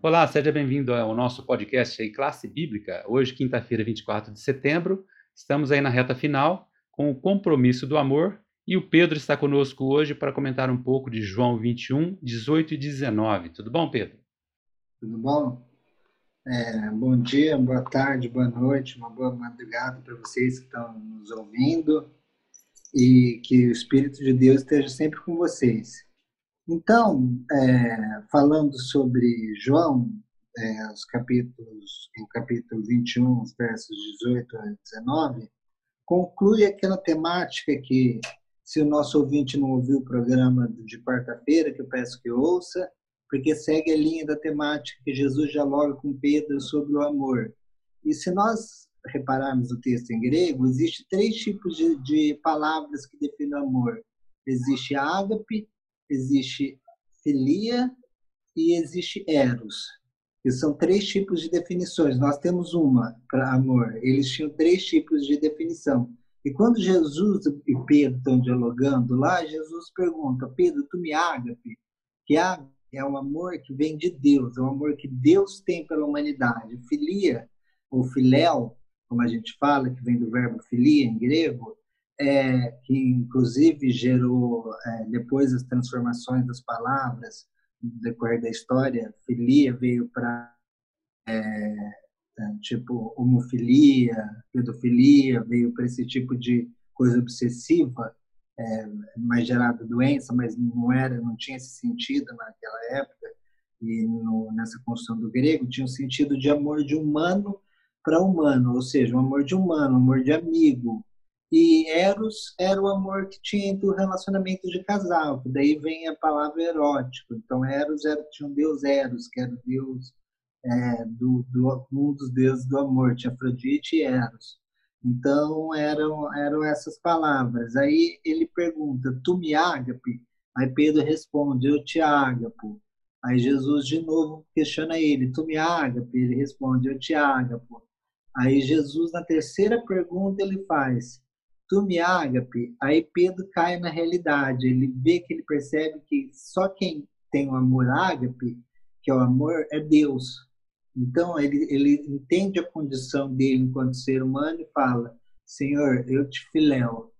Olá, seja bem-vindo ao nosso podcast aí, Classe Bíblica. Hoje, quinta-feira, 24 de setembro, estamos aí na reta final com o compromisso do amor e o Pedro está conosco hoje para comentar um pouco de João 21, 18 e 19. Tudo bom, Pedro? Tudo bom? É, bom dia, boa tarde, boa noite, uma boa madrugada para vocês que estão nos ouvindo e que o Espírito de Deus esteja sempre com vocês. Então, é, falando sobre João, é, os capítulos, em capítulo 21, os versos 18 a 19, conclui aquela temática que, se o nosso ouvinte não ouviu o programa de quarta-feira, que eu peço que ouça, porque segue a linha da temática que Jesus dialoga com Pedro sobre o amor. E se nós repararmos o texto em grego, existe três tipos de, de palavras que definem o amor. Existe ágape, existe filia e existe eros. São três tipos de definições. Nós temos uma para amor. Eles tinham três tipos de definição. E quando Jesus e Pedro estão dialogando lá, Jesus pergunta: Pedro, tu me ágape? Que ágape é o amor que vem de Deus, é o amor que Deus tem pela humanidade. Filia, ou filéu, como a gente fala, que vem do verbo filia em grego, é, que inclusive gerou é, depois as transformações das palavras no decorrer da história. Filia veio para é, é, tipo homofilia, pedofilia, veio para esse tipo de coisa obsessiva, é, mais gerada doença, mas não era, não tinha esse sentido naquela época e no, nessa construção do grego tinha um sentido de amor de humano para humano, ou seja, um amor de humano, um amor de amigo, e Eros era o amor que tinha entre o relacionamento de casal, que daí vem a palavra erótico. Então, Eros era, tinha um deus Eros, que era o deus é, do, do, um dos deuses do amor, tinha Afrodite e Eros. Então, eram, eram essas palavras. Aí ele pergunta, tu me ágape? Aí Pedro responde, eu te ágapo. Aí Jesus de novo questiona ele, tu me ágape? Ele responde, eu te ágapo. Aí Jesus, na terceira pergunta, ele faz, tu me ágape, aí Pedro cai na realidade. Ele vê que ele percebe que só quem tem o amor ágape, que é o amor, é Deus. Então ele, ele entende a condição dele enquanto ser humano e fala: Senhor, eu te filéu,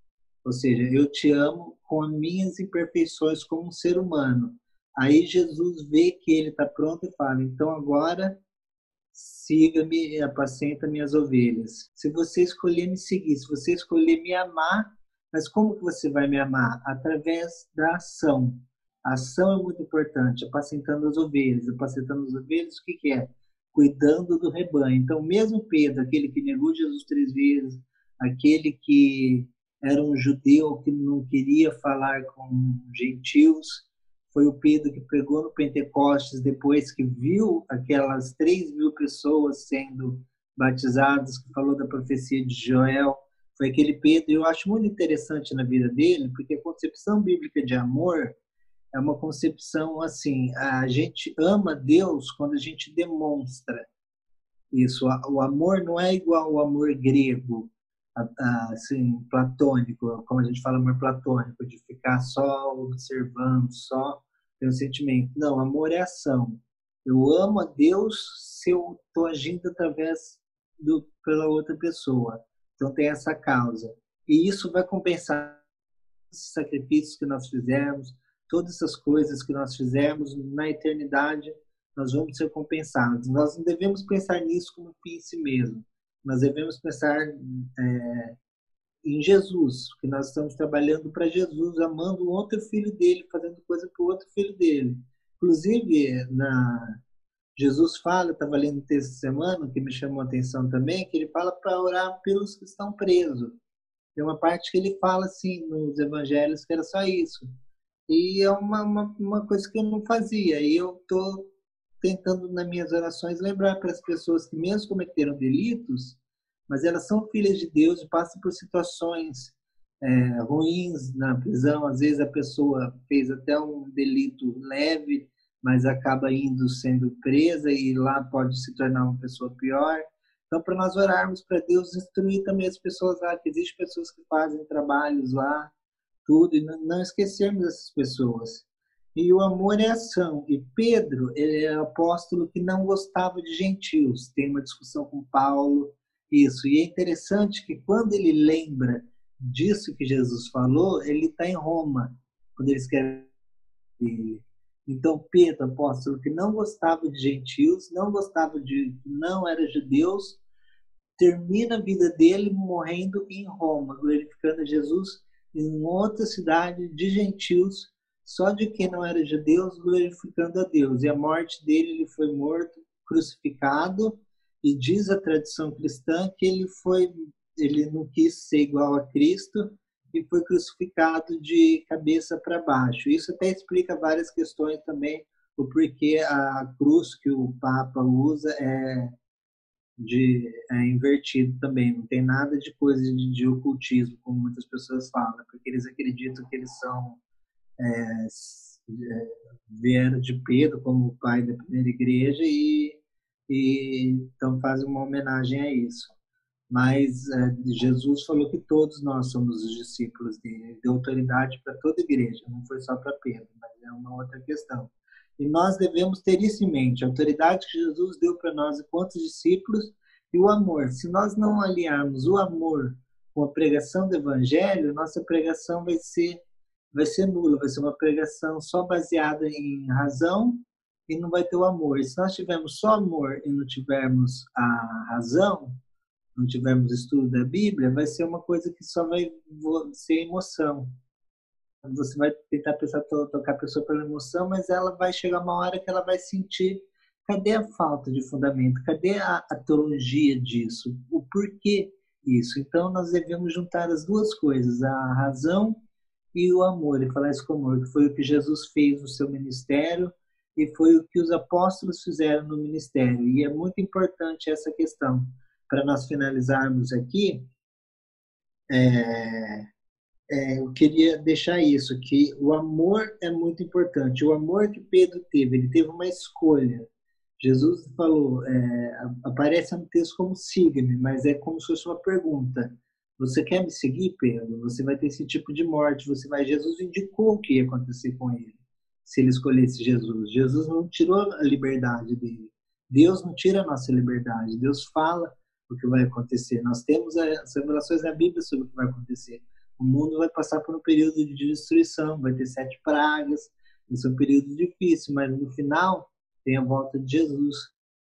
ou seja, eu te amo com as minhas imperfeições como um ser humano. Aí Jesus vê que ele está pronto e fala: Então agora siga-me e apacenta minhas ovelhas. Se você escolher me seguir, se você escolher me amar, mas como que você vai me amar? Através da ação. A ação é muito importante, apacentando as ovelhas. Apacentando as ovelhas, o que, que é? Cuidando do rebanho. Então, mesmo Pedro, aquele que negou Jesus três vezes, aquele que era um judeu que não queria falar com gentios, foi o Pedro que pregou no Pentecostes depois que viu aquelas 3 mil pessoas sendo batizadas, que falou da profecia de Joel. Foi aquele Pedro, eu acho muito interessante na vida dele, porque a concepção bíblica de amor é uma concepção assim: a gente ama Deus quando a gente demonstra isso. O amor não é igual ao amor grego, assim, platônico, como a gente fala amor platônico, de ficar só observando, só ter um sentimento. Não, amor é ação. Eu amo a Deus se eu estou agindo através do pela outra pessoa. Então tem essa causa. E isso vai compensar os sacrifícios que nós fizemos, todas essas coisas que nós fizemos na eternidade, nós vamos ser compensados. Nós não devemos pensar nisso como fim em si mesmo. Nós devemos pensar é, em Jesus, que nós estamos trabalhando para Jesus, amando o outro filho dele, fazendo coisa para o outro filho dele. Inclusive, na Jesus fala, estava lendo um texto semana que me chamou a atenção também, que ele fala para orar pelos que estão presos. Tem uma parte que ele fala assim nos evangelhos que era só isso. E é uma, uma, uma coisa que eu não fazia. E eu estou tentando, nas minhas orações, lembrar para as pessoas que, mesmo cometeram delitos, mas elas são filhas de Deus e passam por situações é, ruins na prisão. Às vezes a pessoa fez até um delito leve, mas acaba indo sendo presa e lá pode se tornar uma pessoa pior. Então, para nós orarmos para Deus instruir também as pessoas lá, que existem pessoas que fazem trabalhos lá, tudo, e não esquecermos essas pessoas. E o amor é ação. E Pedro, ele é apóstolo que não gostava de gentios. Tem uma discussão com Paulo, isso. E é interessante que quando ele lembra disso que Jesus falou, ele está em Roma, quando ele escreve. Então, Pedro, apóstolo, que não gostava de gentios, não gostava de. não era judeus, termina a vida dele morrendo em Roma, glorificando Jesus em outra cidade de gentios, só de quem não era judeus, glorificando a Deus. E a morte dele, ele foi morto, crucificado, e diz a tradição cristã que ele foi ele não quis ser igual a Cristo e foi crucificado de cabeça para baixo. Isso até explica várias questões também, o porquê a cruz que o Papa usa é de é invertido também, não tem nada de coisa de, de, ocultismo, como muitas pessoas falam, porque eles acreditam que eles são é, é, vieram de Pedro como o pai da primeira igreja e, e então fazem uma homenagem a isso. Mas é, Jesus falou que todos nós somos os discípulos dele, ele deu autoridade para toda a igreja, não foi só para Pedro, mas é uma outra questão. E nós devemos ter isso em mente, a autoridade que Jesus deu para nós enquanto discípulos e o amor. Se nós não aliarmos o amor com a pregação do evangelho, nossa pregação vai ser vai ser nula, vai ser uma pregação só baseada em razão e não vai ter o amor. E se nós tivermos só amor e não tivermos a razão, não tivermos estudo da Bíblia, vai ser uma coisa que só vai ser emoção você vai tentar pensar, tocar a pessoa pela emoção, mas ela vai chegar uma hora que ela vai sentir cadê a falta de fundamento, cadê a, a teologia disso, o porquê isso. Então nós devemos juntar as duas coisas, a razão e o amor, e falar isso com amor, que foi o que Jesus fez no seu ministério e foi o que os apóstolos fizeram no ministério. E é muito importante essa questão. Para nós finalizarmos aqui, é, é, eu queria deixar isso, que o amor é muito importante. O amor que Pedro teve, ele teve uma escolha. Jesus falou, é, aparece no texto como siga-me, mas é como se fosse uma pergunta. Você quer me seguir, Pedro? Você vai ter esse tipo de morte. Você vai. Jesus indicou o que ia acontecer com ele, se ele escolhesse Jesus. Jesus não tirou a liberdade dele. Deus não tira a nossa liberdade. Deus fala o que vai acontecer. Nós temos as revelações na Bíblia sobre o que vai acontecer o mundo vai passar por um período de destruição, vai ter sete pragas, vai ser um período difícil, mas no final tem a volta de Jesus,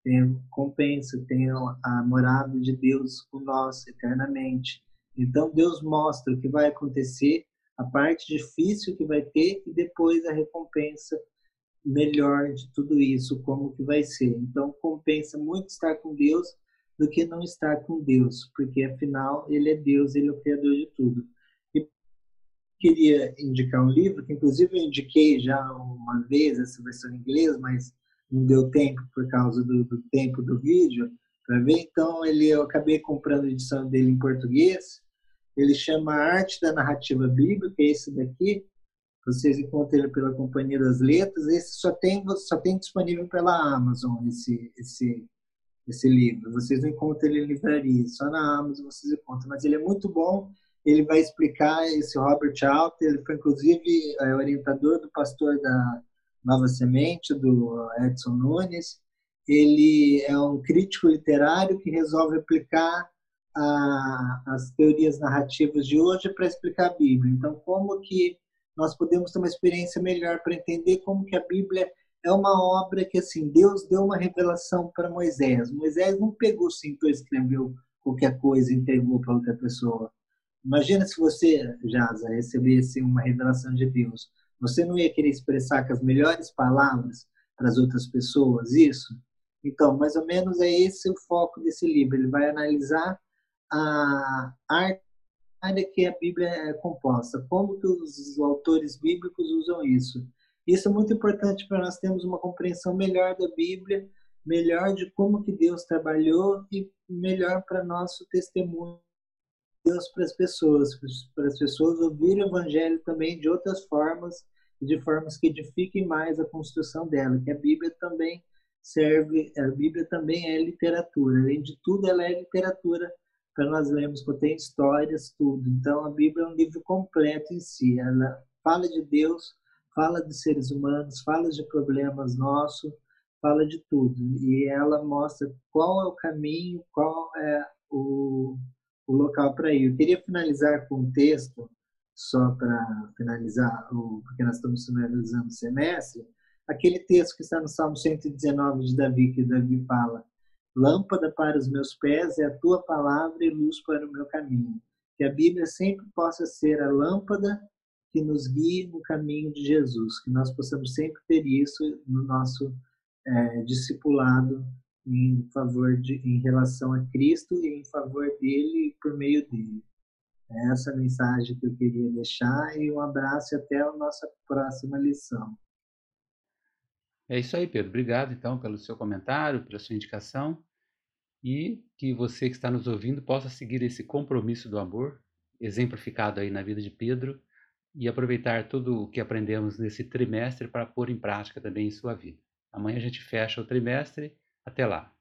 tem a compensa, tem a morada de Deus com nós eternamente. Então Deus mostra o que vai acontecer, a parte difícil que vai ter e depois a recompensa melhor de tudo isso, como que vai ser. Então compensa muito estar com Deus do que não estar com Deus, porque afinal ele é Deus, ele é o criador de tudo queria indicar um livro, que inclusive eu indiquei já uma vez essa versão em inglês, mas não deu tempo por causa do, do tempo do vídeo para ver. Então ele, eu acabei comprando a edição dele em português. Ele chama Arte da Narrativa Bíblica, esse daqui. Vocês encontram ele pela Companhia das Letras. Esse só tem, só tem disponível pela Amazon, esse, esse, esse livro. Vocês não encontram ele em livraria, só na Amazon vocês encontram. Mas ele é muito bom ele vai explicar esse Robert Alter, ele foi inclusive é, orientador do pastor da Nova Semente, do Edson Nunes. Ele é um crítico literário que resolve aplicar a, as teorias narrativas de hoje para explicar a Bíblia. Então, como que nós podemos ter uma experiência melhor para entender como que a Bíblia é uma obra que assim Deus deu uma revelação para Moisés. Moisés não pegou sentou escreveu qualquer coisa e entregou para outra pessoa. Imagina se você, Jaza, recebesse uma revelação de Deus. Você não ia querer expressar com as melhores palavras para as outras pessoas isso? Então, mais ou menos é esse o foco desse livro. Ele vai analisar a área que a Bíblia é composta, como que os autores bíblicos usam isso. Isso é muito importante para nós termos uma compreensão melhor da Bíblia, melhor de como que Deus trabalhou e melhor para nosso testemunho Deus para as pessoas, para as pessoas ouvirem o Evangelho também de outras formas, de formas que edifiquem mais a construção dela, que a Bíblia também serve, a Bíblia também é literatura, além de tudo ela é literatura para nós lermos, contém histórias, tudo. Então a Bíblia é um livro completo em si, ela fala de Deus, fala de seres humanos, fala de problemas nossos, fala de tudo. E ela mostra qual é o caminho, qual é o, o local para ir. Eu queria finalizar com um texto, só para finalizar, porque nós estamos finalizando o semestre, aquele texto que está no Salmo 119 de Davi, que Davi fala: Lâmpada para os meus pés é a tua palavra e luz para o meu caminho. Que a Bíblia sempre possa ser a lâmpada que nos guie no caminho de Jesus, que nós possamos sempre ter isso no nosso é, discipulado em favor de, em relação a Cristo e em favor dele e por meio dele. É essa mensagem que eu queria deixar e um abraço e até a nossa próxima lição. É isso aí, Pedro. Obrigado então pelo seu comentário, pela sua indicação e que você que está nos ouvindo possa seguir esse compromisso do amor exemplificado aí na vida de Pedro e aproveitar tudo o que aprendemos nesse trimestre para pôr em prática também em sua vida. Amanhã a gente fecha o trimestre. Até lá!